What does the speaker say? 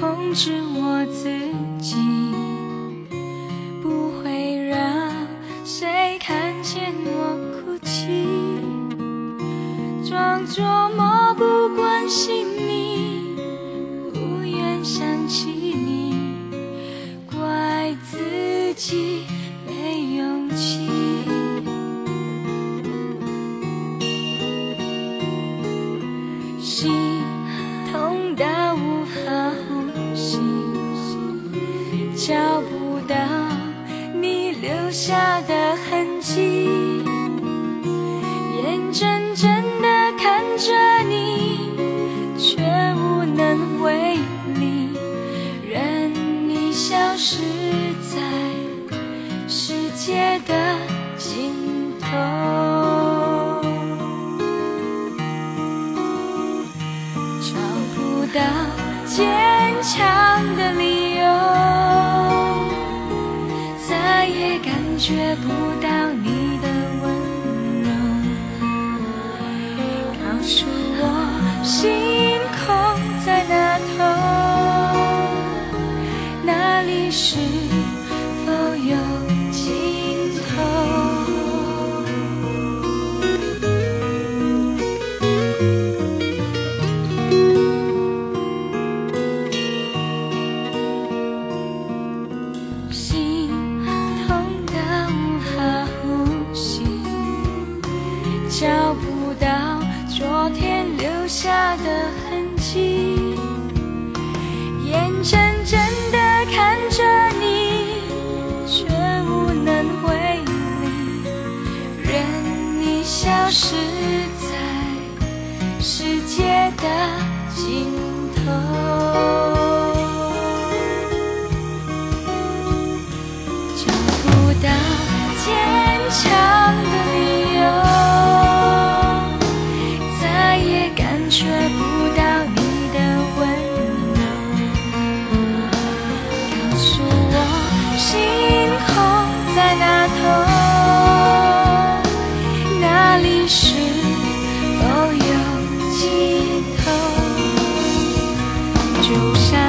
控制我自己不会让谁看见我哭泣装作漠不关心你不愿想起你怪自己没勇气。找不到你留下的痕迹，眼睁睁地看着你，却无能为力，任你消失在世界的尽头。找不到坚强的理由觉不到你的温柔。告诉我，星下的痕迹，眼睁睁的看着你，却无能为力，任你消失在世界的尽头。告诉我，星空在那头，哪里是否有尽头？就像